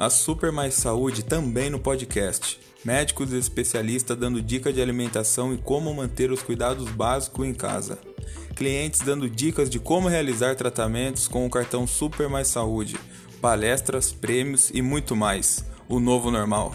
A Super Mais Saúde também no podcast. Médicos especialistas dando dica de alimentação e como manter os cuidados básicos em casa. Clientes dando dicas de como realizar tratamentos com o cartão Super Mais Saúde. Palestras, prêmios e muito mais. O novo normal.